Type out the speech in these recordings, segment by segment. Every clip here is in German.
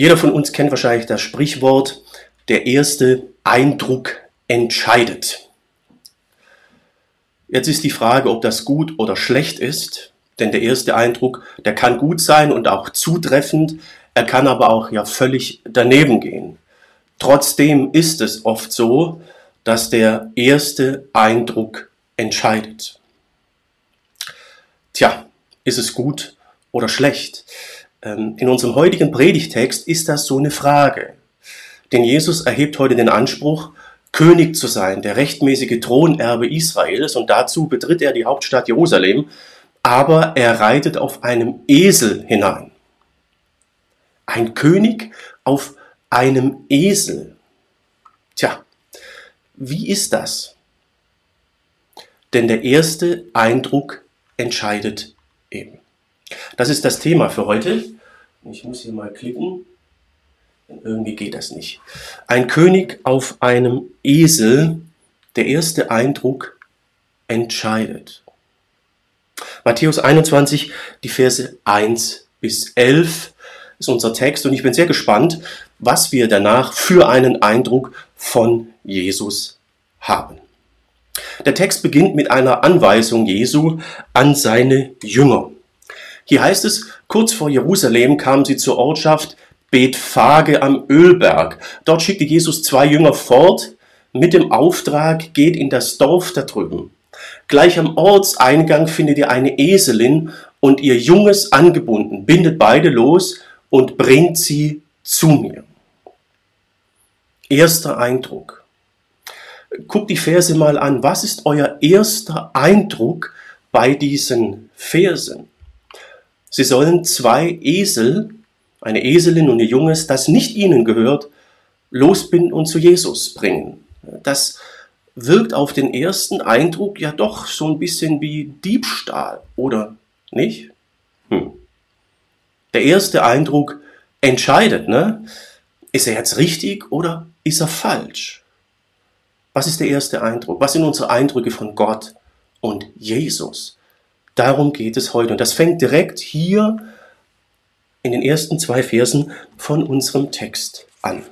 Jeder von uns kennt wahrscheinlich das Sprichwort, der erste Eindruck entscheidet. Jetzt ist die Frage, ob das gut oder schlecht ist, denn der erste Eindruck, der kann gut sein und auch zutreffend, er kann aber auch ja völlig daneben gehen. Trotzdem ist es oft so, dass der erste Eindruck entscheidet. Tja, ist es gut oder schlecht? Ähm, in unserem heutigen Predigtext ist das so eine Frage. Denn Jesus erhebt heute den Anspruch, König zu sein, der rechtmäßige Thronerbe Israels, und dazu betritt er die Hauptstadt Jerusalem, aber er reitet auf einem Esel hinein. Ein König auf einem Esel. Tja, wie ist das? Denn der erste Eindruck entscheidet. Das ist das Thema für heute. Ich muss hier mal klicken. Irgendwie geht das nicht. Ein König auf einem Esel, der erste Eindruck entscheidet. Matthäus 21, die Verse 1 bis 11 ist unser Text und ich bin sehr gespannt, was wir danach für einen Eindruck von Jesus haben. Der Text beginnt mit einer Anweisung Jesu an seine Jünger. Hier heißt es, kurz vor Jerusalem kamen sie zur Ortschaft Bethphage am Ölberg. Dort schickte Jesus zwei Jünger fort mit dem Auftrag, geht in das Dorf da drüben. Gleich am Ortseingang findet ihr eine Eselin und ihr Junges angebunden. Bindet beide los und bringt sie zu mir. Erster Eindruck. Guckt die Verse mal an. Was ist euer erster Eindruck bei diesen Versen? Sie sollen zwei Esel, eine Eselin und ihr Junges, das nicht ihnen gehört, losbinden und zu Jesus bringen. Das wirkt auf den ersten Eindruck ja doch so ein bisschen wie Diebstahl, oder nicht? Hm. Der erste Eindruck entscheidet, ne? Ist er jetzt richtig oder ist er falsch? Was ist der erste Eindruck? Was sind unsere Eindrücke von Gott und Jesus? Darum geht es heute. Und das fängt direkt hier in den ersten zwei Versen von unserem Text an.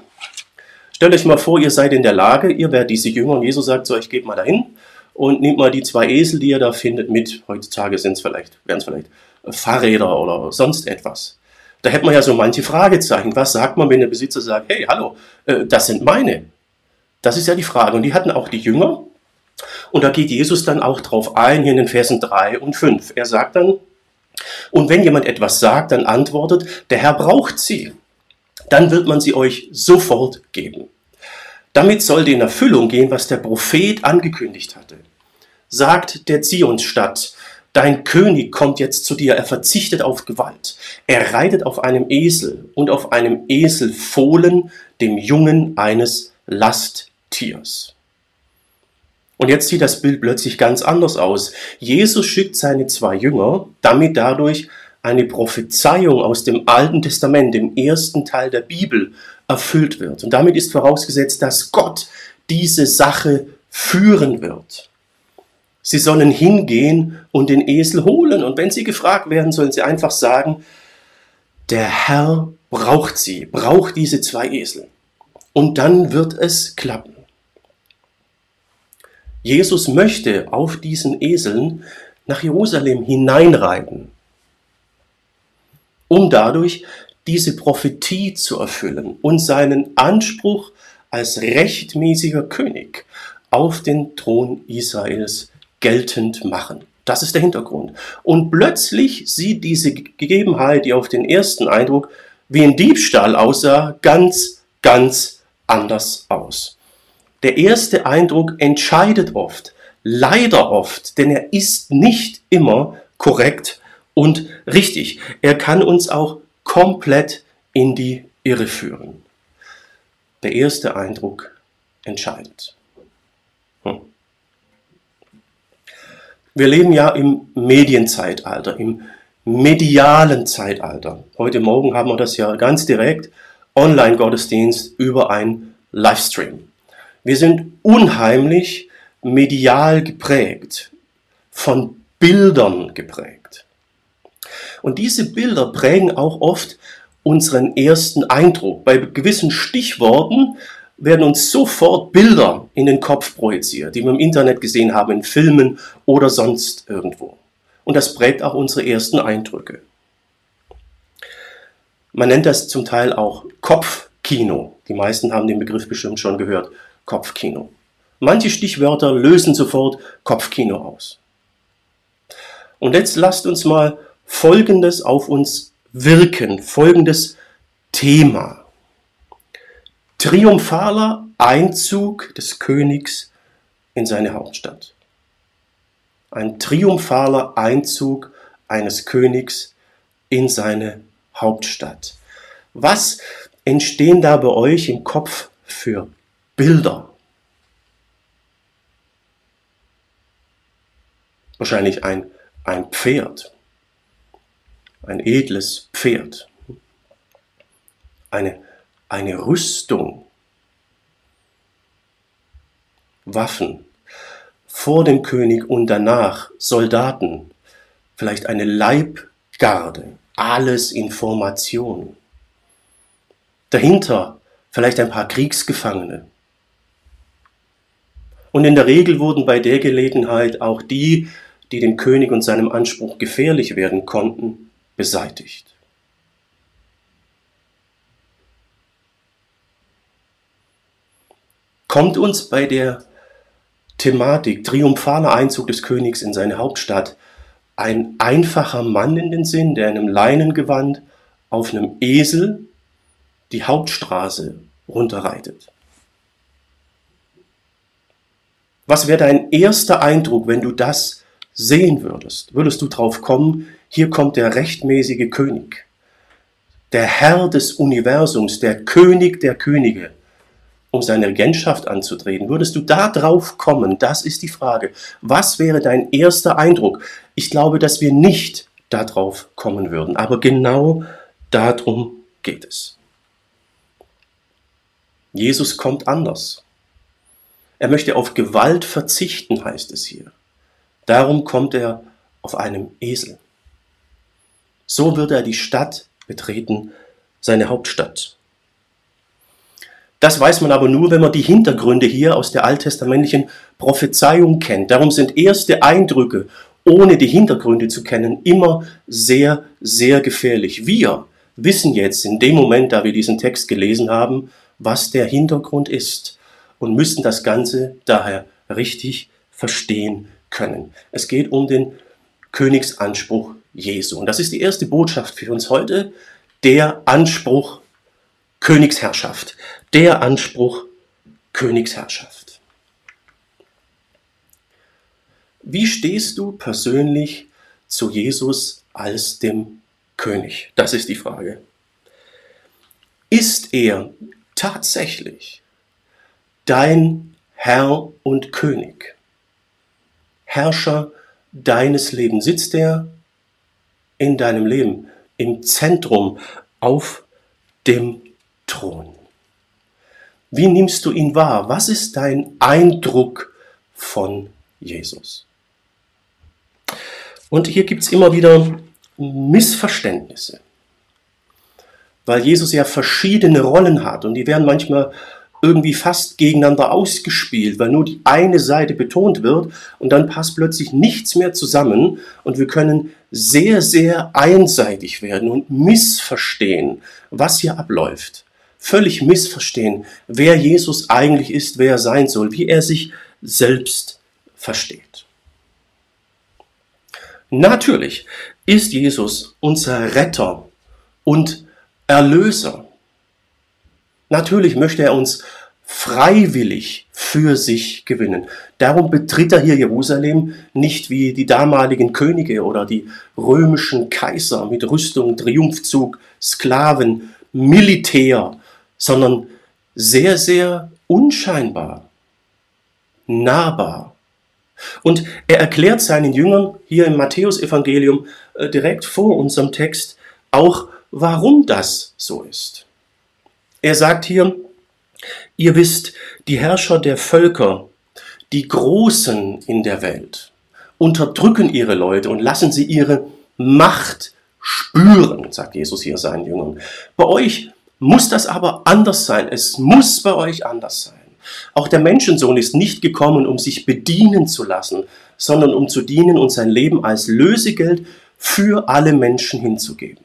Stellt euch mal vor, ihr seid in der Lage, ihr werdet diese Jünger und Jesus sagt so, ich geht mal dahin und nehmt mal die zwei Esel, die ihr da findet, mit. Heutzutage sind es vielleicht, wären es vielleicht Fahrräder oder sonst etwas. Da hätte man ja so manche Fragezeichen. Was sagt man, wenn der Besitzer sagt, hey, hallo, äh, das sind meine? Das ist ja die Frage. Und die hatten auch die Jünger. Und da geht Jesus dann auch drauf ein, hier in den Versen 3 und 5. Er sagt dann, und wenn jemand etwas sagt, dann antwortet, der Herr braucht sie. Dann wird man sie euch sofort geben. Damit sollte in Erfüllung gehen, was der Prophet angekündigt hatte. Sagt der Zionsstadt, dein König kommt jetzt zu dir, er verzichtet auf Gewalt. Er reitet auf einem Esel und auf einem Eselfohlen, dem Jungen eines Lasttiers. Und jetzt sieht das Bild plötzlich ganz anders aus. Jesus schickt seine zwei Jünger, damit dadurch eine Prophezeiung aus dem Alten Testament, dem ersten Teil der Bibel, erfüllt wird. Und damit ist vorausgesetzt, dass Gott diese Sache führen wird. Sie sollen hingehen und den Esel holen. Und wenn sie gefragt werden, sollen sie einfach sagen, der Herr braucht sie, braucht diese zwei Esel. Und dann wird es klappen. Jesus möchte auf diesen Eseln nach Jerusalem hineinreiten, um dadurch diese Prophetie zu erfüllen und seinen Anspruch als rechtmäßiger König auf den Thron Israels geltend machen. Das ist der Hintergrund. Und plötzlich sieht diese Gegebenheit, die auf den ersten Eindruck wie ein Diebstahl aussah, ganz, ganz anders aus. Der erste Eindruck entscheidet oft, leider oft, denn er ist nicht immer korrekt und richtig. Er kann uns auch komplett in die Irre führen. Der erste Eindruck entscheidet. Hm. Wir leben ja im Medienzeitalter, im medialen Zeitalter. Heute Morgen haben wir das ja ganz direkt, Online-Gottesdienst über ein Livestream. Wir sind unheimlich medial geprägt, von Bildern geprägt. Und diese Bilder prägen auch oft unseren ersten Eindruck. Bei gewissen Stichworten werden uns sofort Bilder in den Kopf projiziert, die wir im Internet gesehen haben, in Filmen oder sonst irgendwo. Und das prägt auch unsere ersten Eindrücke. Man nennt das zum Teil auch Kopfkino. Die meisten haben den Begriff bestimmt schon gehört. Kopfkino. Manche Stichwörter lösen sofort Kopfkino aus. Und jetzt lasst uns mal Folgendes auf uns wirken, folgendes Thema. Triumphaler Einzug des Königs in seine Hauptstadt. Ein triumphaler Einzug eines Königs in seine Hauptstadt. Was entstehen da bei euch im Kopf für Bilder? Wahrscheinlich ein, ein Pferd, ein edles Pferd, eine, eine Rüstung, Waffen, vor dem König und danach Soldaten, vielleicht eine Leibgarde, alles Information. Dahinter vielleicht ein paar Kriegsgefangene. Und in der Regel wurden bei der Gelegenheit auch die, die dem König und seinem Anspruch gefährlich werden konnten, beseitigt. Kommt uns bei der Thematik triumphaler Einzug des Königs in seine Hauptstadt ein einfacher Mann in den Sinn, der in einem Leinengewand auf einem Esel die Hauptstraße runterreitet. Was wäre dein erster Eindruck, wenn du das sehen würdest? Würdest du drauf kommen, hier kommt der rechtmäßige König, der Herr des Universums, der König der Könige, um seine Regentschaft anzutreten. Würdest du da drauf kommen? Das ist die Frage. Was wäre dein erster Eindruck? Ich glaube, dass wir nicht darauf kommen würden, aber genau darum geht es. Jesus kommt anders. Er möchte auf Gewalt verzichten, heißt es hier. Darum kommt er auf einem Esel. So wird er die Stadt betreten, seine Hauptstadt. Das weiß man aber nur, wenn man die Hintergründe hier aus der alttestamentlichen Prophezeiung kennt. Darum sind erste Eindrücke, ohne die Hintergründe zu kennen, immer sehr, sehr gefährlich. Wir wissen jetzt in dem Moment, da wir diesen Text gelesen haben, was der Hintergrund ist und müssen das Ganze daher richtig verstehen können. Es geht um den Königsanspruch Jesu. Und das ist die erste Botschaft für uns heute, der Anspruch Königsherrschaft. Der Anspruch Königsherrschaft. Wie stehst du persönlich zu Jesus als dem König? Das ist die Frage. Ist er tatsächlich dein Herr und König, Herrscher deines Lebens. Sitzt er in deinem Leben im Zentrum auf dem Thron? Wie nimmst du ihn wahr? Was ist dein Eindruck von Jesus? Und hier gibt es immer wieder Missverständnisse weil Jesus ja verschiedene Rollen hat und die werden manchmal irgendwie fast gegeneinander ausgespielt, weil nur die eine Seite betont wird und dann passt plötzlich nichts mehr zusammen und wir können sehr, sehr einseitig werden und missverstehen, was hier abläuft. Völlig missverstehen, wer Jesus eigentlich ist, wer er sein soll, wie er sich selbst versteht. Natürlich ist Jesus unser Retter und Erlöser. Natürlich möchte er uns freiwillig für sich gewinnen. Darum betritt er hier Jerusalem nicht wie die damaligen Könige oder die römischen Kaiser mit Rüstung, Triumphzug, Sklaven, Militär, sondern sehr, sehr unscheinbar, nahbar. Und er erklärt seinen Jüngern hier im Matthäusevangelium äh, direkt vor unserem Text auch, warum das so ist. Er sagt hier, ihr wisst, die Herrscher der Völker, die Großen in der Welt, unterdrücken ihre Leute und lassen sie ihre Macht spüren. sagt Jesus hier seinen Jüngern. Bei euch muss das aber anders sein. Es muss bei euch anders sein. Auch der Menschensohn ist nicht gekommen, um sich bedienen zu lassen, sondern um zu dienen und sein Leben als Lösegeld für alle Menschen hinzugeben.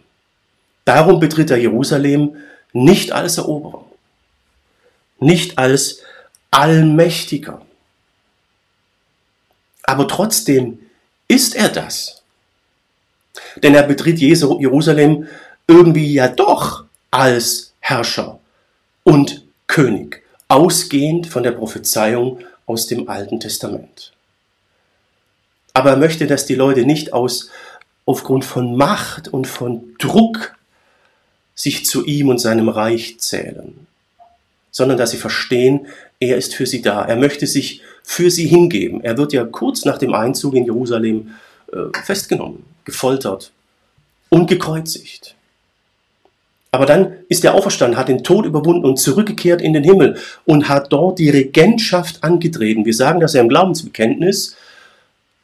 Darum betritt er Jerusalem nicht als Eroberer, nicht als Allmächtiger. Aber trotzdem ist er das. Denn er betritt Jerusalem irgendwie ja doch als Herrscher und König, ausgehend von der Prophezeiung aus dem Alten Testament. Aber er möchte, dass die Leute nicht aus, aufgrund von Macht und von Druck sich zu ihm und seinem Reich zählen, sondern dass sie verstehen, er ist für sie da. Er möchte sich für sie hingeben. Er wird ja kurz nach dem Einzug in Jerusalem äh, festgenommen, gefoltert und gekreuzigt. Aber dann ist er auferstanden, hat den Tod überwunden und zurückgekehrt in den Himmel und hat dort die Regentschaft angetreten. Wir sagen das ja im Glaubensbekenntnis.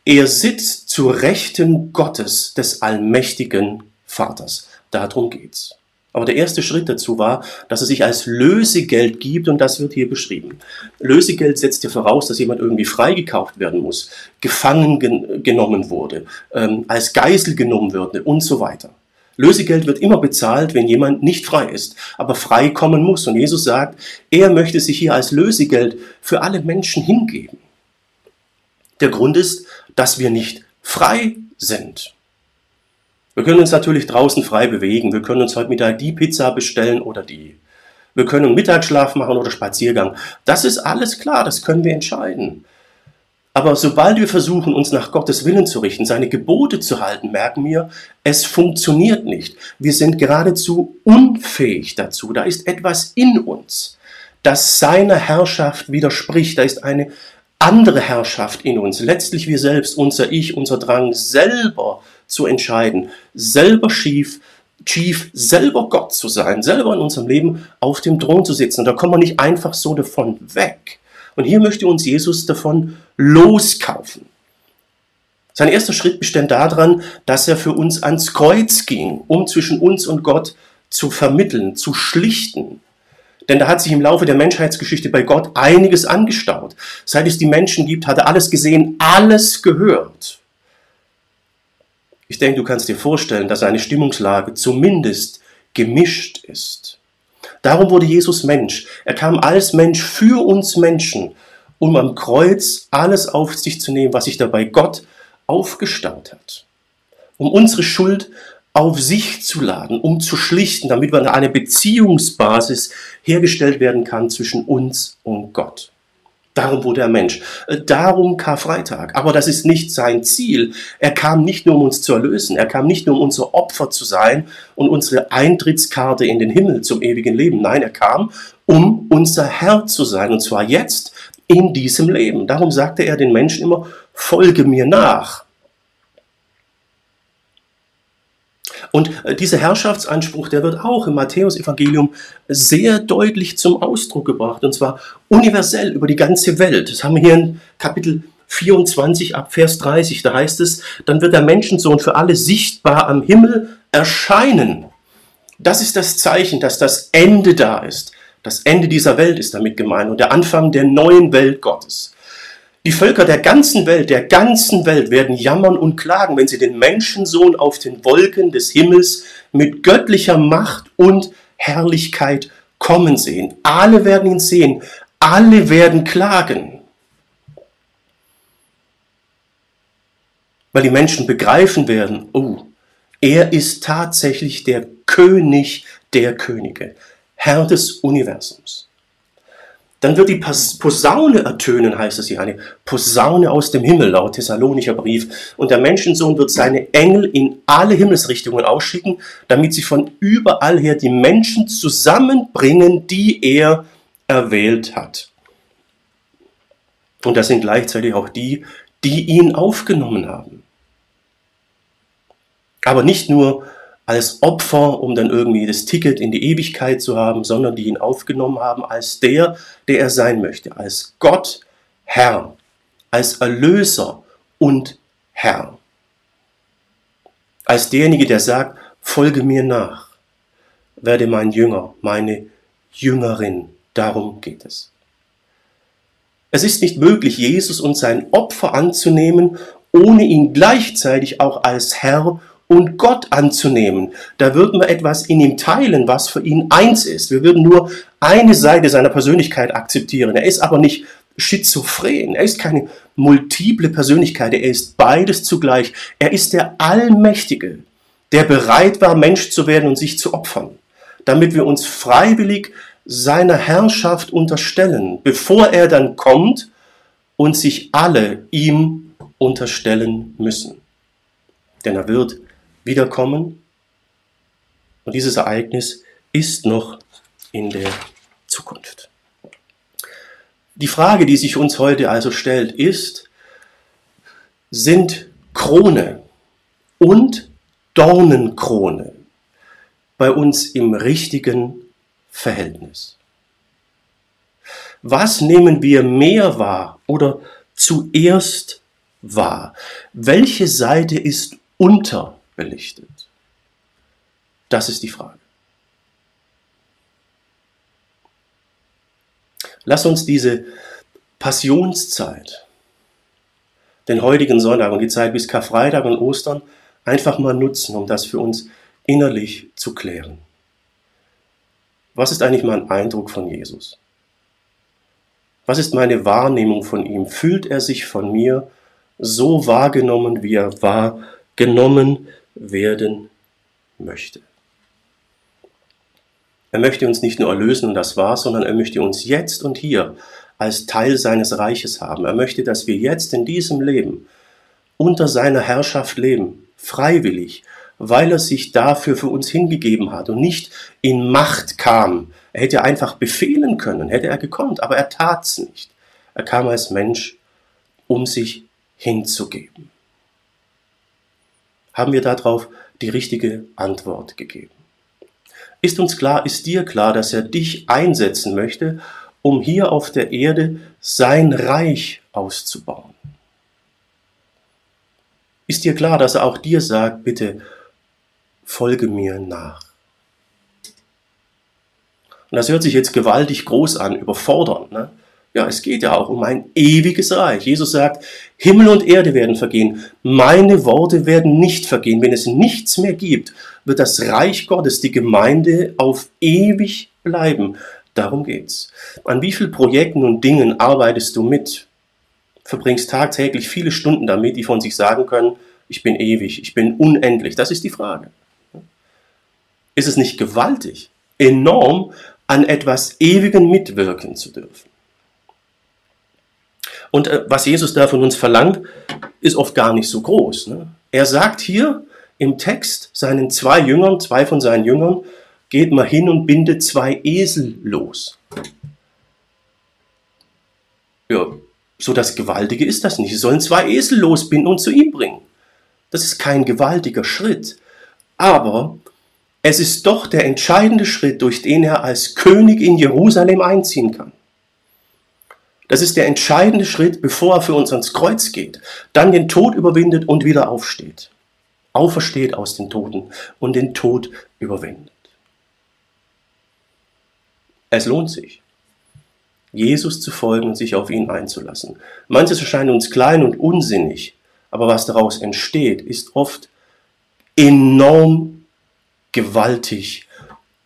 Er sitzt zur Rechten Gottes, des allmächtigen Vaters. Darum geht's. Aber der erste Schritt dazu war, dass er sich als Lösegeld gibt und das wird hier beschrieben. Lösegeld setzt ja voraus, dass jemand irgendwie freigekauft werden muss, gefangen gen genommen wurde, ähm, als Geisel genommen würde und so weiter. Lösegeld wird immer bezahlt, wenn jemand nicht frei ist, aber frei kommen muss. Und Jesus sagt, er möchte sich hier als Lösegeld für alle Menschen hingeben. Der Grund ist, dass wir nicht frei sind. Wir können uns natürlich draußen frei bewegen. Wir können uns heute Mittag die Pizza bestellen oder die. Wir können Mittagsschlaf machen oder Spaziergang. Das ist alles klar, das können wir entscheiden. Aber sobald wir versuchen, uns nach Gottes Willen zu richten, seine Gebote zu halten, merken wir, es funktioniert nicht. Wir sind geradezu unfähig dazu. Da ist etwas in uns, das seiner Herrschaft widerspricht. Da ist eine andere Herrschaft in uns. Letztlich wir selbst, unser Ich, unser Drang selber zu entscheiden, selber schief, Chief, selber Gott zu sein, selber in unserem Leben auf dem Thron zu sitzen. Und da kommen wir nicht einfach so davon weg. Und hier möchte uns Jesus davon loskaufen. Sein erster Schritt bestand daran, dass er für uns ans Kreuz ging, um zwischen uns und Gott zu vermitteln, zu schlichten. Denn da hat sich im Laufe der Menschheitsgeschichte bei Gott einiges angestaut. Seit es die Menschen gibt, hat er alles gesehen, alles gehört. Ich denke, du kannst dir vorstellen, dass seine Stimmungslage zumindest gemischt ist. Darum wurde Jesus Mensch. Er kam als Mensch für uns Menschen, um am Kreuz alles auf sich zu nehmen, was sich dabei Gott aufgestaut hat. Um unsere Schuld auf sich zu laden, um zu schlichten, damit eine Beziehungsbasis hergestellt werden kann zwischen uns und Gott. Darum wurde er Mensch. Äh, darum Karfreitag. Aber das ist nicht sein Ziel. Er kam nicht nur, um uns zu erlösen. Er kam nicht nur, um unser Opfer zu sein und unsere Eintrittskarte in den Himmel zum ewigen Leben. Nein, er kam, um unser Herr zu sein. Und zwar jetzt in diesem Leben. Darum sagte er den Menschen immer, folge mir nach. Und äh, dieser Herrschaftsanspruch, der wird auch im Matthäusevangelium sehr deutlich zum Ausdruck gebracht, und zwar universell über die ganze Welt. Das haben wir hier in Kapitel 24 ab Vers 30, da heißt es, dann wird der Menschensohn für alle sichtbar am Himmel erscheinen. Das ist das Zeichen, dass das Ende da ist. Das Ende dieser Welt ist damit gemeint und der Anfang der neuen Welt Gottes. Die Völker der ganzen Welt, der ganzen Welt werden jammern und klagen, wenn sie den Menschensohn auf den Wolken des Himmels mit göttlicher Macht und Herrlichkeit kommen sehen. Alle werden ihn sehen, alle werden klagen. Weil die Menschen begreifen werden, oh, er ist tatsächlich der König der Könige, Herr des Universums. Dann wird die Posaune ertönen, heißt es hier, eine Posaune aus dem Himmel, laut Thessalonicher Brief. Und der Menschensohn wird seine Engel in alle Himmelsrichtungen ausschicken, damit sie von überall her die Menschen zusammenbringen, die er erwählt hat. Und das sind gleichzeitig auch die, die ihn aufgenommen haben. Aber nicht nur als Opfer, um dann irgendwie das Ticket in die Ewigkeit zu haben, sondern die ihn aufgenommen haben als der, der er sein möchte, als Gott, Herr, als Erlöser und Herr. Als derjenige, der sagt, folge mir nach, werde mein Jünger, meine Jüngerin. Darum geht es. Es ist nicht möglich, Jesus und sein Opfer anzunehmen, ohne ihn gleichzeitig auch als Herr und Gott anzunehmen. Da würden wir etwas in ihm teilen, was für ihn eins ist. Wir würden nur eine Seite seiner Persönlichkeit akzeptieren. Er ist aber nicht schizophren. Er ist keine multiple Persönlichkeit. Er ist beides zugleich. Er ist der Allmächtige, der bereit war, Mensch zu werden und sich zu opfern, damit wir uns freiwillig seiner Herrschaft unterstellen, bevor er dann kommt und sich alle ihm unterstellen müssen. Denn er wird wiederkommen und dieses Ereignis ist noch in der Zukunft. Die Frage, die sich uns heute also stellt, ist, sind Krone und Dornenkrone bei uns im richtigen Verhältnis? Was nehmen wir mehr wahr oder zuerst wahr? Welche Seite ist unterbelichtet? Das ist die Frage. Lass uns diese Passionszeit, den heutigen Sonntag und die Zeit bis Karfreitag und Ostern einfach mal nutzen, um das für uns innerlich zu klären. Was ist eigentlich mein Eindruck von Jesus? Was ist meine Wahrnehmung von ihm? Fühlt er sich von mir so wahrgenommen, wie er wahrgenommen werden möchte? Er möchte uns nicht nur erlösen und das war's, sondern er möchte uns jetzt und hier als Teil seines Reiches haben. Er möchte, dass wir jetzt in diesem Leben unter seiner Herrschaft leben, freiwillig, weil er sich dafür für uns hingegeben hat und nicht in Macht kam. Er hätte einfach befehlen können, hätte er gekonnt, aber er tat's nicht. Er kam als Mensch, um sich hinzugeben. Haben wir darauf die richtige Antwort gegeben? Ist uns klar, ist dir klar, dass er dich einsetzen möchte, um hier auf der Erde sein Reich auszubauen? Ist dir klar, dass er auch dir sagt, bitte folge mir nach? Und das hört sich jetzt gewaltig groß an, überfordernd. Ne? Ja, es geht ja auch um ein ewiges Reich. Jesus sagt, Himmel und Erde werden vergehen, meine Worte werden nicht vergehen. Wenn es nichts mehr gibt, wird das Reich Gottes, die Gemeinde, auf ewig bleiben. Darum geht's. An wie vielen Projekten und Dingen arbeitest du mit? Verbringst tagtäglich viele Stunden damit, die von sich sagen können, ich bin ewig, ich bin unendlich. Das ist die Frage. Ist es nicht gewaltig, enorm an etwas Ewigen mitwirken zu dürfen? Und äh, was Jesus da von uns verlangt, ist oft gar nicht so groß. Ne? Er sagt hier im Text seinen zwei Jüngern, zwei von seinen Jüngern, geht mal hin und bindet zwei Esel los. Ja, so das Gewaltige ist das nicht. Sie sollen zwei Esel losbinden und zu ihm bringen. Das ist kein gewaltiger Schritt. Aber es ist doch der entscheidende Schritt, durch den er als König in Jerusalem einziehen kann. Das ist der entscheidende Schritt, bevor er für uns ans Kreuz geht, dann den Tod überwindet und wieder aufsteht. Aufersteht aus den Toten und den Tod überwindet. Es lohnt sich, Jesus zu folgen und sich auf ihn einzulassen. Manches erscheint uns klein und unsinnig, aber was daraus entsteht, ist oft enorm gewaltig,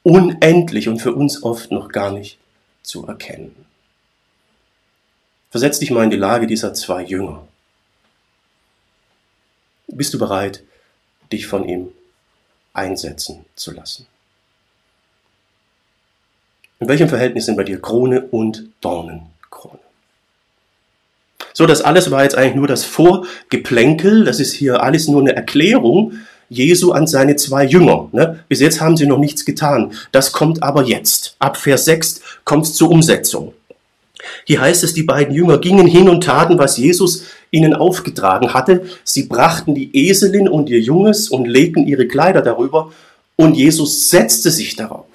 unendlich und für uns oft noch gar nicht zu erkennen. Versetz dich mal in die Lage dieser zwei Jünger. Bist du bereit, dich von ihm einsetzen zu lassen? In welchem Verhältnis sind bei dir Krone und Dornenkrone? So, das alles war jetzt eigentlich nur das Vorgeplänkel, das ist hier alles nur eine Erklärung Jesu an seine zwei Jünger. Ne? Bis jetzt haben sie noch nichts getan. Das kommt aber jetzt. Ab Vers 6 kommt es zur Umsetzung. Hier heißt es, die beiden Jünger gingen hin und taten, was Jesus ihnen aufgetragen hatte. Sie brachten die Eselin und ihr Junges und legten ihre Kleider darüber und Jesus setzte sich darauf.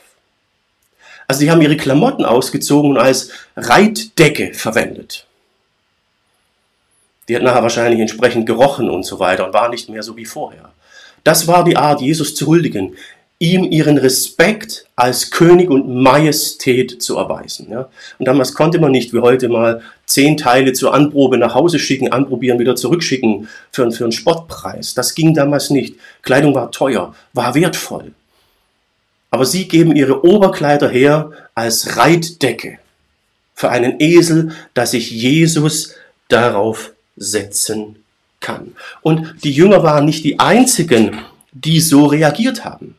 Also sie haben ihre Klamotten ausgezogen und als Reitdecke verwendet. Die hat nachher wahrscheinlich entsprechend gerochen und so weiter und war nicht mehr so wie vorher. Das war die Art, Jesus zu huldigen, ihm ihren Respekt als König und Majestät zu erweisen. Ja. Und damals konnte man nicht wie heute mal zehn Teile zur Anprobe nach Hause schicken, anprobieren, wieder zurückschicken für, für einen Spottpreis. Das ging damals nicht. Kleidung war teuer, war wertvoll. Aber sie geben ihre Oberkleider her als Reitdecke für einen Esel, dass sich Jesus darauf setzen kann. Und die Jünger waren nicht die einzigen, die so reagiert haben.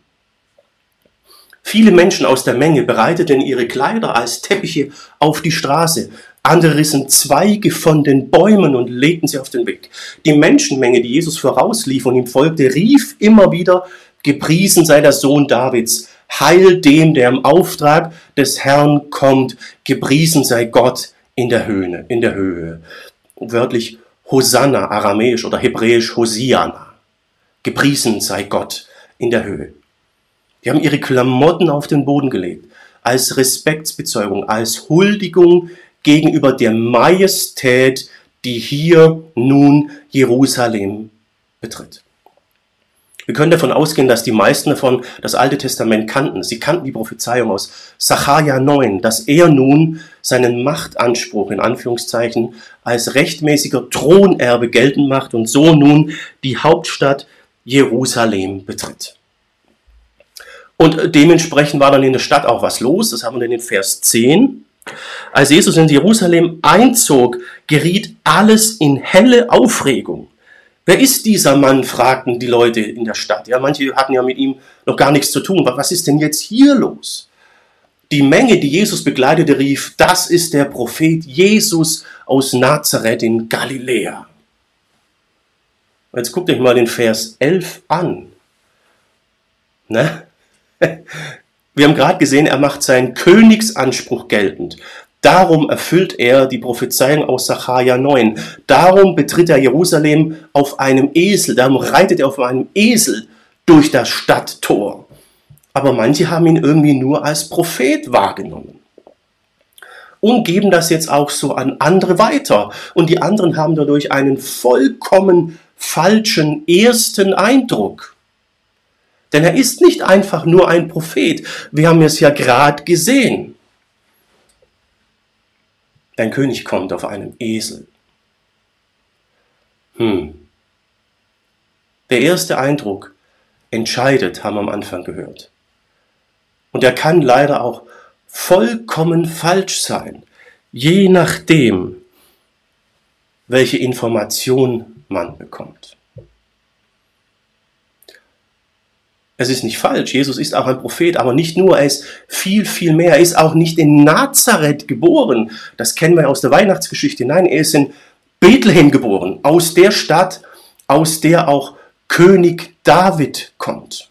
Viele Menschen aus der Menge bereiteten ihre Kleider als Teppiche auf die Straße. Andere rissen Zweige von den Bäumen und legten sie auf den Weg. Die Menschenmenge, die Jesus vorauslief und ihm folgte, rief immer wieder, gepriesen sei der Sohn Davids, heil dem, der im Auftrag des Herrn kommt, gepriesen sei Gott in der Höhe, in der Höhe. Wörtlich Hosanna, aramäisch oder hebräisch Hosiana. Gepriesen sei Gott in der Höhe. Die haben ihre Klamotten auf den Boden gelegt, als Respektsbezeugung, als Huldigung gegenüber der Majestät, die hier nun Jerusalem betritt. Wir können davon ausgehen, dass die meisten davon das Alte Testament kannten. Sie kannten die Prophezeiung aus Sacharja 9, dass er nun seinen Machtanspruch in Anführungszeichen als rechtmäßiger Thronerbe geltend macht und so nun die Hauptstadt Jerusalem betritt. Und dementsprechend war dann in der Stadt auch was los. Das haben wir in den Vers 10. Als Jesus in Jerusalem einzog, geriet alles in helle Aufregung. Wer ist dieser Mann? fragten die Leute in der Stadt. Ja, manche hatten ja mit ihm noch gar nichts zu tun. Was ist denn jetzt hier los? Die Menge, die Jesus begleitete, rief, das ist der Prophet Jesus aus Nazareth in Galiläa. Jetzt guckt euch mal den Vers 11 an. Ne? Wir haben gerade gesehen, er macht seinen Königsanspruch geltend. Darum erfüllt er die Prophezeiung aus Sacharja 9. Darum betritt er Jerusalem auf einem Esel. Darum reitet er auf einem Esel durch das Stadttor. Aber manche haben ihn irgendwie nur als Prophet wahrgenommen. Und geben das jetzt auch so an andere weiter. Und die anderen haben dadurch einen vollkommen falschen ersten Eindruck. Denn er ist nicht einfach nur ein Prophet. Wir haben es ja gerade gesehen. Dein König kommt auf einem Esel. Hm. Der erste Eindruck entscheidet, haben wir am Anfang gehört. Und er kann leider auch vollkommen falsch sein, je nachdem, welche Information man bekommt. Es ist nicht falsch. Jesus ist auch ein Prophet, aber nicht nur. Er ist viel, viel mehr. Er ist auch nicht in Nazareth geboren. Das kennen wir aus der Weihnachtsgeschichte. Nein, er ist in Bethlehem geboren. Aus der Stadt, aus der auch König David kommt.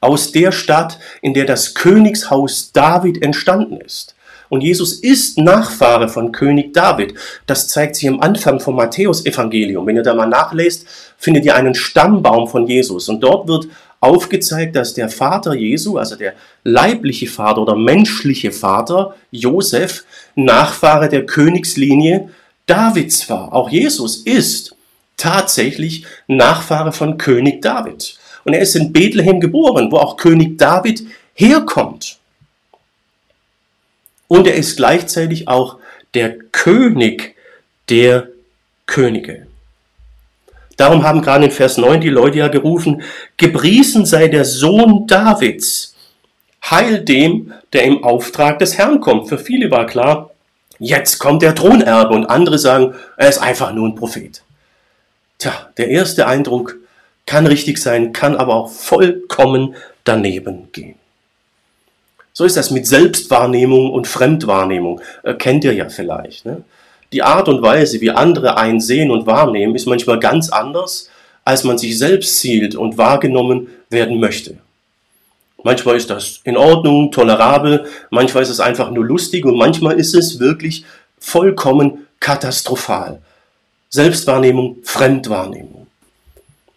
Aus der Stadt, in der das Königshaus David entstanden ist. Und Jesus ist Nachfahre von König David. Das zeigt sich am Anfang vom Matthäusevangelium. Wenn ihr da mal nachlest, findet ihr einen Stammbaum von Jesus. Und dort wird aufgezeigt, dass der Vater Jesu, also der leibliche Vater oder menschliche Vater Josef, Nachfahre der Königslinie Davids war. Auch Jesus ist tatsächlich Nachfahre von König David. Und er ist in Bethlehem geboren, wo auch König David herkommt. Und er ist gleichzeitig auch der König der Könige. Darum haben gerade in Vers 9 die Leute ja gerufen, gepriesen sei der Sohn Davids, heil dem, der im Auftrag des Herrn kommt. Für viele war klar, jetzt kommt der Thronerbe und andere sagen, er ist einfach nur ein Prophet. Tja, der erste Eindruck kann richtig sein, kann aber auch vollkommen daneben gehen. So ist das mit Selbstwahrnehmung und Fremdwahrnehmung. Äh, kennt ihr ja vielleicht. Ne? Die Art und Weise, wie andere einen sehen und wahrnehmen, ist manchmal ganz anders, als man sich selbst zielt und wahrgenommen werden möchte. Manchmal ist das in Ordnung, tolerabel, manchmal ist es einfach nur lustig und manchmal ist es wirklich vollkommen katastrophal. Selbstwahrnehmung, Fremdwahrnehmung.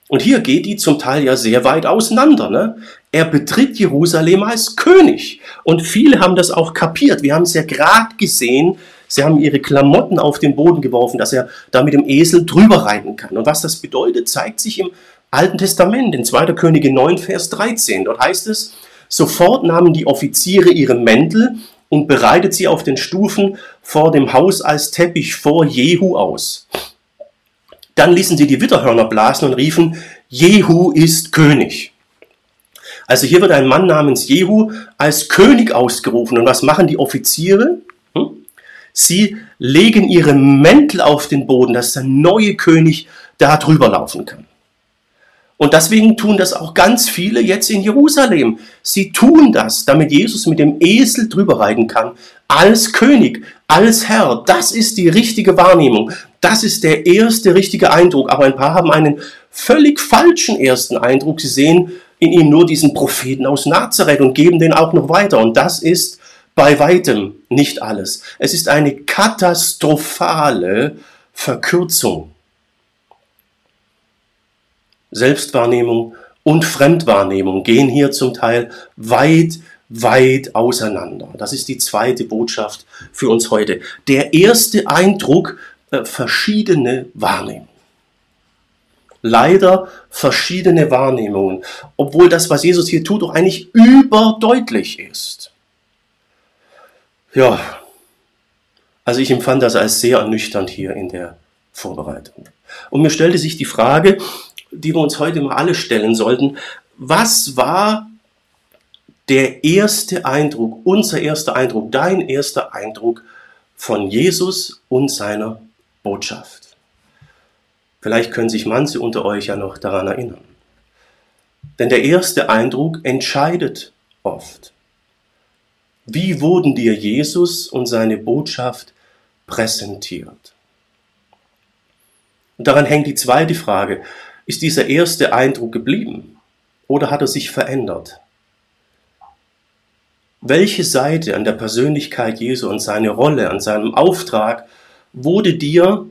Und hier geht die zum Teil ja sehr weit auseinander. Ne? Er betritt Jerusalem als König. Und viele haben das auch kapiert. Wir haben es ja gerade gesehen Sie haben ihre Klamotten auf den Boden geworfen, dass er da mit dem Esel drüber reiten kann. Und was das bedeutet, zeigt sich im Alten Testament, in 2. Könige 9, Vers 13. Dort heißt es, sofort nahmen die Offiziere ihre Mäntel und bereitet sie auf den Stufen vor dem Haus als Teppich vor Jehu aus. Dann ließen sie die Witterhörner blasen und riefen, Jehu ist König. Also hier wird ein Mann namens Jehu als König ausgerufen. Und was machen die Offiziere? Sie legen ihre Mäntel auf den Boden, dass der neue König da drüber laufen kann. Und deswegen tun das auch ganz viele jetzt in Jerusalem. Sie tun das, damit Jesus mit dem Esel drüber reiten kann, als König, als Herr. Das ist die richtige Wahrnehmung. Das ist der erste richtige Eindruck. Aber ein paar haben einen völlig falschen ersten Eindruck. Sie sehen in ihm nur diesen Propheten aus Nazareth und geben den auch noch weiter. Und das ist bei weitem nicht alles. Es ist eine katastrophale Verkürzung Selbstwahrnehmung und Fremdwahrnehmung gehen hier zum Teil weit, weit auseinander. Das ist die zweite Botschaft für uns heute. Der erste Eindruck, äh, verschiedene Wahrnehmungen. Leider verschiedene Wahrnehmungen, obwohl das, was Jesus hier tut, doch eigentlich überdeutlich ist. Ja, also ich empfand das als sehr ernüchternd hier in der Vorbereitung. Und mir stellte sich die Frage, die wir uns heute mal alle stellen sollten. Was war der erste Eindruck, unser erster Eindruck, dein erster Eindruck von Jesus und seiner Botschaft? Vielleicht können sich manche unter euch ja noch daran erinnern. Denn der erste Eindruck entscheidet oft. Wie wurden dir Jesus und seine Botschaft präsentiert? Und daran hängt die zweite Frage. Ist dieser erste Eindruck geblieben oder hat er sich verändert? Welche Seite an der Persönlichkeit Jesu und seine Rolle, an seinem Auftrag wurde dir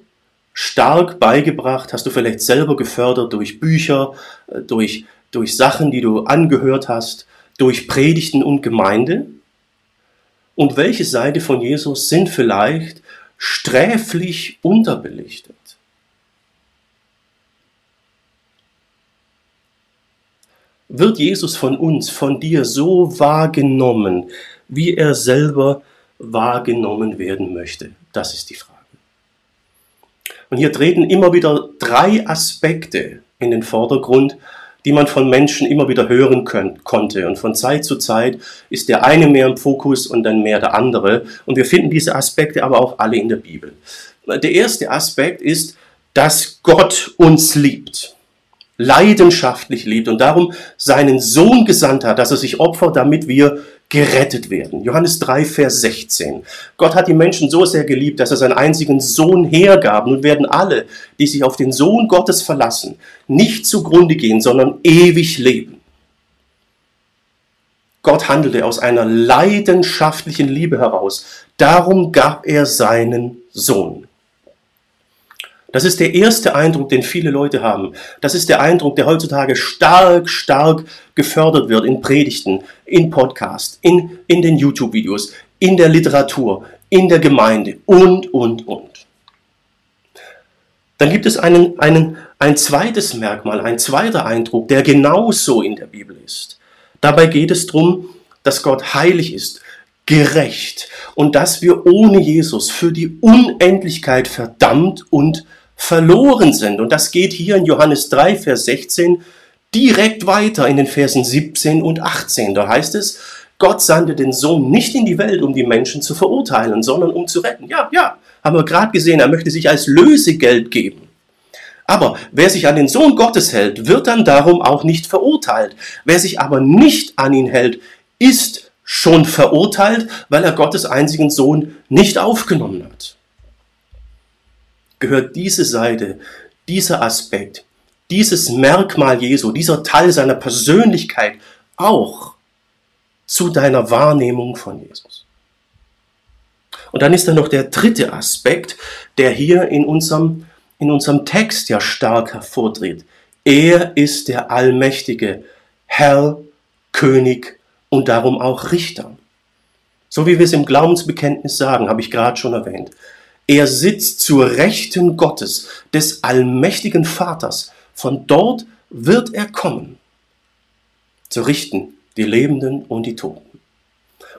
stark beigebracht? Hast du vielleicht selber gefördert durch Bücher, äh, durch, durch Sachen, die du angehört hast, durch Predigten und Gemeinde? Und welche Seite von Jesus sind vielleicht sträflich unterbelichtet? Wird Jesus von uns, von dir so wahrgenommen, wie er selber wahrgenommen werden möchte? Das ist die Frage. Und hier treten immer wieder drei Aspekte in den Vordergrund, die man von Menschen immer wieder hören können, konnte. Und von Zeit zu Zeit ist der eine mehr im Fokus und dann mehr der andere. Und wir finden diese Aspekte aber auch alle in der Bibel. Der erste Aspekt ist, dass Gott uns liebt leidenschaftlich liebt und darum seinen Sohn gesandt hat, dass er sich opfert, damit wir gerettet werden. Johannes 3, Vers 16. Gott hat die Menschen so sehr geliebt, dass er seinen einzigen Sohn hergab. Nun werden alle, die sich auf den Sohn Gottes verlassen, nicht zugrunde gehen, sondern ewig leben. Gott handelte aus einer leidenschaftlichen Liebe heraus. Darum gab er seinen Sohn. Das ist der erste Eindruck, den viele Leute haben. Das ist der Eindruck, der heutzutage stark, stark gefördert wird in Predigten, in Podcasts, in, in den YouTube-Videos, in der Literatur, in der Gemeinde und, und, und. Dann gibt es einen, einen, ein zweites Merkmal, ein zweiter Eindruck, der genauso in der Bibel ist. Dabei geht es darum, dass Gott heilig ist, gerecht und dass wir ohne Jesus für die Unendlichkeit verdammt und verloren sind. Und das geht hier in Johannes 3, Vers 16 direkt weiter in den Versen 17 und 18. Da heißt es, Gott sandte den Sohn nicht in die Welt, um die Menschen zu verurteilen, sondern um zu retten. Ja, ja, haben wir gerade gesehen, er möchte sich als Lösegeld geben. Aber wer sich an den Sohn Gottes hält, wird dann darum auch nicht verurteilt. Wer sich aber nicht an ihn hält, ist schon verurteilt, weil er Gottes einzigen Sohn nicht aufgenommen hat gehört diese Seite, dieser Aspekt, dieses Merkmal Jesu, dieser Teil seiner Persönlichkeit auch zu deiner Wahrnehmung von Jesus. Und dann ist da noch der dritte Aspekt, der hier in unserem, in unserem Text ja stark hervortritt. Er ist der allmächtige Herr, König und darum auch Richter. So wie wir es im Glaubensbekenntnis sagen, habe ich gerade schon erwähnt. Er sitzt zur Rechten Gottes, des allmächtigen Vaters. Von dort wird er kommen, zu richten die Lebenden und die Toten,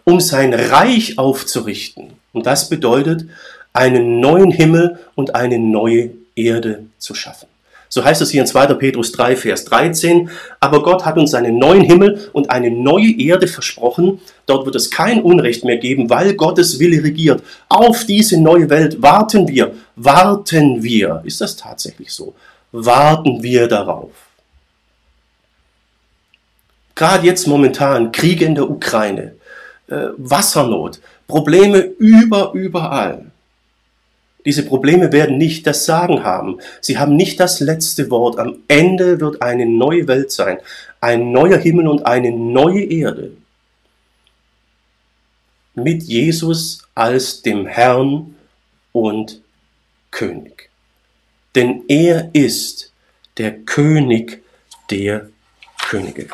um sein Reich aufzurichten. Und das bedeutet, einen neuen Himmel und eine neue Erde zu schaffen. So heißt es hier in 2. Petrus 3, Vers 13. Aber Gott hat uns einen neuen Himmel und eine neue Erde versprochen. Dort wird es kein Unrecht mehr geben, weil Gottes Wille regiert. Auf diese neue Welt warten wir. Warten wir. Ist das tatsächlich so? Warten wir darauf. Gerade jetzt momentan Krieg in der Ukraine, äh, Wassernot, Probleme über, überall. Diese Probleme werden nicht das Sagen haben. Sie haben nicht das letzte Wort. Am Ende wird eine neue Welt sein, ein neuer Himmel und eine neue Erde. Mit Jesus als dem Herrn und König. Denn er ist der König der Könige.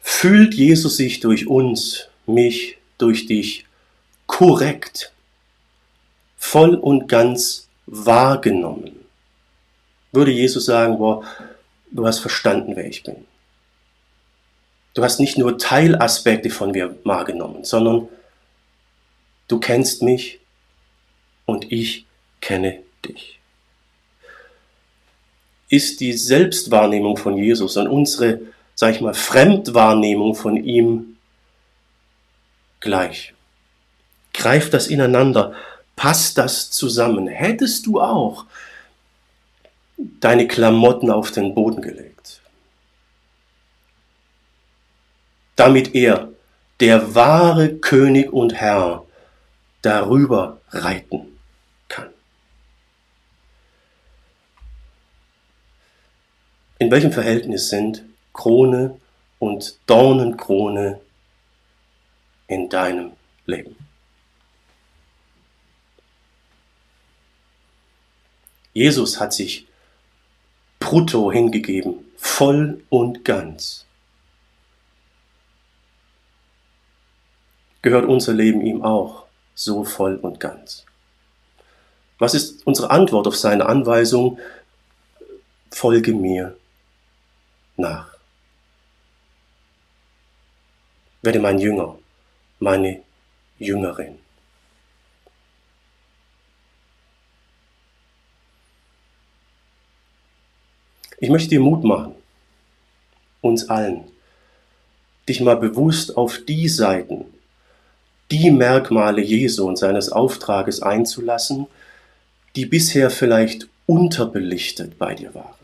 Fühlt Jesus sich durch uns, mich, durch dich korrekt, voll und ganz wahrgenommen. Würde Jesus sagen, boah, du hast verstanden, wer ich bin. Du hast nicht nur Teilaspekte von mir wahrgenommen, sondern du kennst mich und ich kenne dich. Ist die Selbstwahrnehmung von Jesus und unsere, sag ich mal, Fremdwahrnehmung von ihm gleich. Greift das ineinander? Passt das zusammen? Hättest du auch deine Klamotten auf den Boden gelegt, damit er, der wahre König und Herr, darüber reiten kann. In welchem Verhältnis sind Krone und Dornenkrone in deinem Leben. Jesus hat sich brutto hingegeben, voll und ganz. Gehört unser Leben ihm auch so voll und ganz? Was ist unsere Antwort auf seine Anweisung? Folge mir nach. Werde mein Jünger meine Jüngerin. Ich möchte dir Mut machen, uns allen, dich mal bewusst auf die Seiten, die Merkmale Jesu und seines Auftrages einzulassen, die bisher vielleicht unterbelichtet bei dir waren.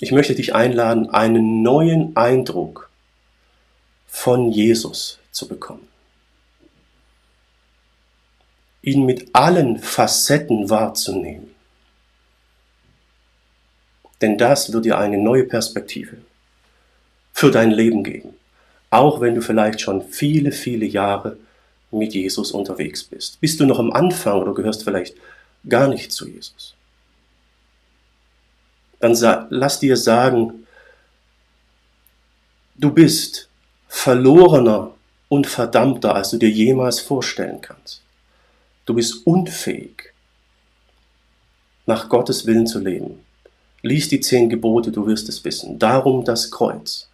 Ich möchte dich einladen, einen neuen Eindruck von Jesus zu bekommen. Ihn mit allen Facetten wahrzunehmen. Denn das wird dir eine neue Perspektive für dein Leben geben. Auch wenn du vielleicht schon viele, viele Jahre mit Jesus unterwegs bist. Bist du noch am Anfang oder gehörst vielleicht gar nicht zu Jesus? Dann lass dir sagen, du bist verlorener und verdammter, als du dir jemals vorstellen kannst. Du bist unfähig, nach Gottes Willen zu leben. Lies die zehn Gebote, du wirst es wissen. Darum das Kreuz.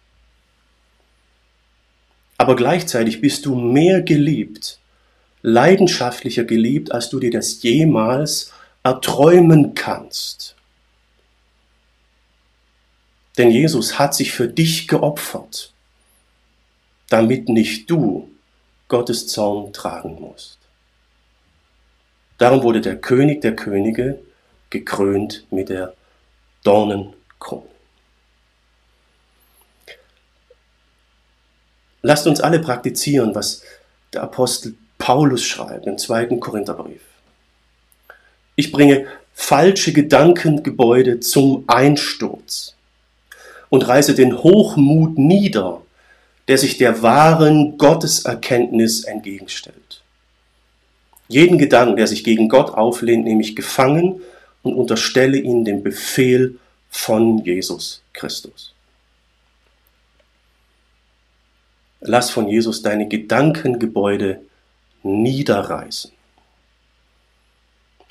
Aber gleichzeitig bist du mehr geliebt, leidenschaftlicher geliebt, als du dir das jemals erträumen kannst. Denn Jesus hat sich für dich geopfert, damit nicht du Gottes Zorn tragen musst. Darum wurde der König der Könige gekrönt mit der Dornenkrone. Lasst uns alle praktizieren, was der Apostel Paulus schreibt im zweiten Korintherbrief. Ich bringe falsche Gedankengebäude zum Einsturz und reiße den Hochmut nieder, der sich der wahren Gotteserkenntnis entgegenstellt. Jeden Gedanken, der sich gegen Gott auflehnt, nehme ich gefangen und unterstelle ihn dem Befehl von Jesus Christus. Lass von Jesus deine Gedankengebäude niederreißen.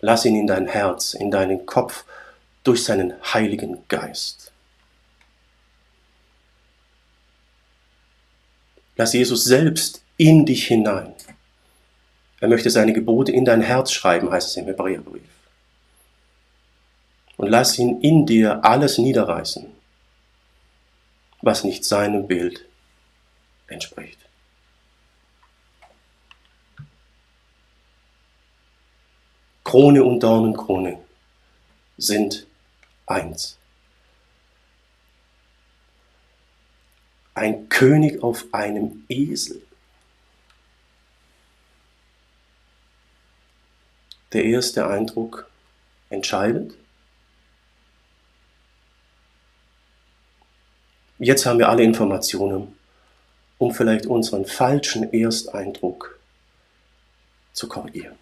Lass ihn in dein Herz, in deinen Kopf durch seinen Heiligen Geist. Lass Jesus selbst in dich hinein. Er möchte seine Gebote in dein Herz schreiben, heißt es im Hebräerbrief. Und lass ihn in dir alles niederreißen, was nicht seinem Bild entspricht. Krone und Dornenkrone sind eins. Ein König auf einem Esel. Der erste Eindruck entscheidend. Jetzt haben wir alle Informationen, um vielleicht unseren falschen Ersteindruck zu korrigieren.